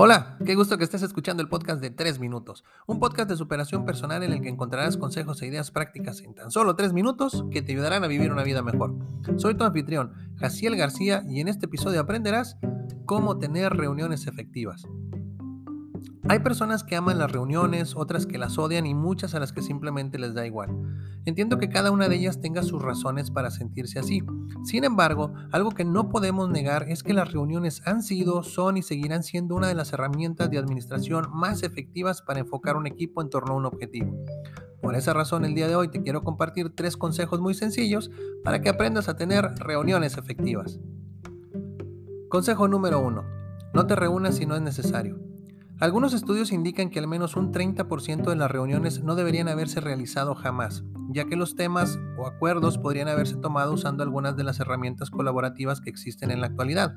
Hola, qué gusto que estés escuchando el podcast de 3 minutos, un podcast de superación personal en el que encontrarás consejos e ideas prácticas en tan solo 3 minutos que te ayudarán a vivir una vida mejor. Soy tu anfitrión, Jaciel García, y en este episodio aprenderás cómo tener reuniones efectivas. Hay personas que aman las reuniones, otras que las odian y muchas a las que simplemente les da igual. Entiendo que cada una de ellas tenga sus razones para sentirse así. Sin embargo, algo que no podemos negar es que las reuniones han sido, son y seguirán siendo una de las herramientas de administración más efectivas para enfocar un equipo en torno a un objetivo. Por esa razón, el día de hoy te quiero compartir tres consejos muy sencillos para que aprendas a tener reuniones efectivas. Consejo número 1. No te reúnas si no es necesario. Algunos estudios indican que al menos un 30% de las reuniones no deberían haberse realizado jamás, ya que los temas o acuerdos podrían haberse tomado usando algunas de las herramientas colaborativas que existen en la actualidad.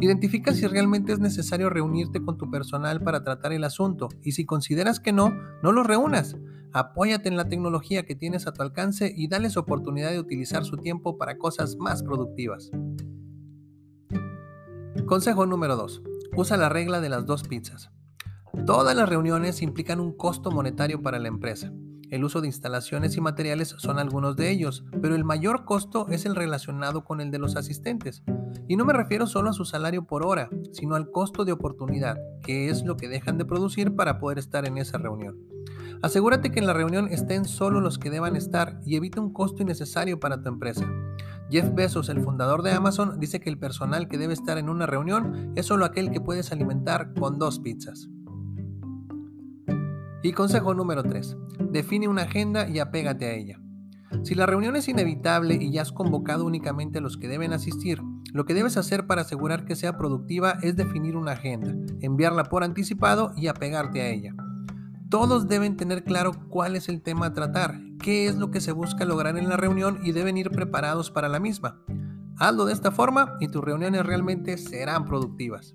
Identifica si realmente es necesario reunirte con tu personal para tratar el asunto y si consideras que no, no los reúnas. Apóyate en la tecnología que tienes a tu alcance y dales oportunidad de utilizar su tiempo para cosas más productivas. Consejo número 2. Usa la regla de las dos pizzas. Todas las reuniones implican un costo monetario para la empresa. El uso de instalaciones y materiales son algunos de ellos, pero el mayor costo es el relacionado con el de los asistentes. Y no me refiero solo a su salario por hora, sino al costo de oportunidad, que es lo que dejan de producir para poder estar en esa reunión. Asegúrate que en la reunión estén solo los que deban estar y evita un costo innecesario para tu empresa. Jeff Bezos, el fundador de Amazon, dice que el personal que debe estar en una reunión es solo aquel que puedes alimentar con dos pizzas. Y consejo número 3. Define una agenda y apégate a ella. Si la reunión es inevitable y ya has convocado únicamente a los que deben asistir, lo que debes hacer para asegurar que sea productiva es definir una agenda, enviarla por anticipado y apegarte a ella. Todos deben tener claro cuál es el tema a tratar, qué es lo que se busca lograr en la reunión y deben ir preparados para la misma. Hazlo de esta forma y tus reuniones realmente serán productivas.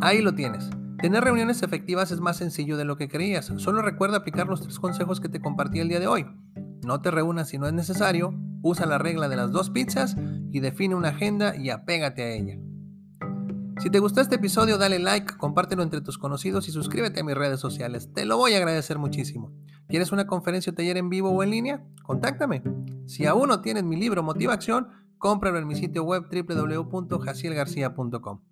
Ahí lo tienes. Tener reuniones efectivas es más sencillo de lo que creías. Solo recuerda aplicar los tres consejos que te compartí el día de hoy. No te reúnas si no es necesario, usa la regla de las dos pizzas y define una agenda y apégate a ella. Si te gustó este episodio, dale like, compártelo entre tus conocidos y suscríbete a mis redes sociales. Te lo voy a agradecer muchísimo. ¿Quieres una conferencia o taller en vivo o en línea? Contáctame. Si aún no tienes mi libro Motiva Acción, cómpralo en mi sitio web www.jacielgarcia.com.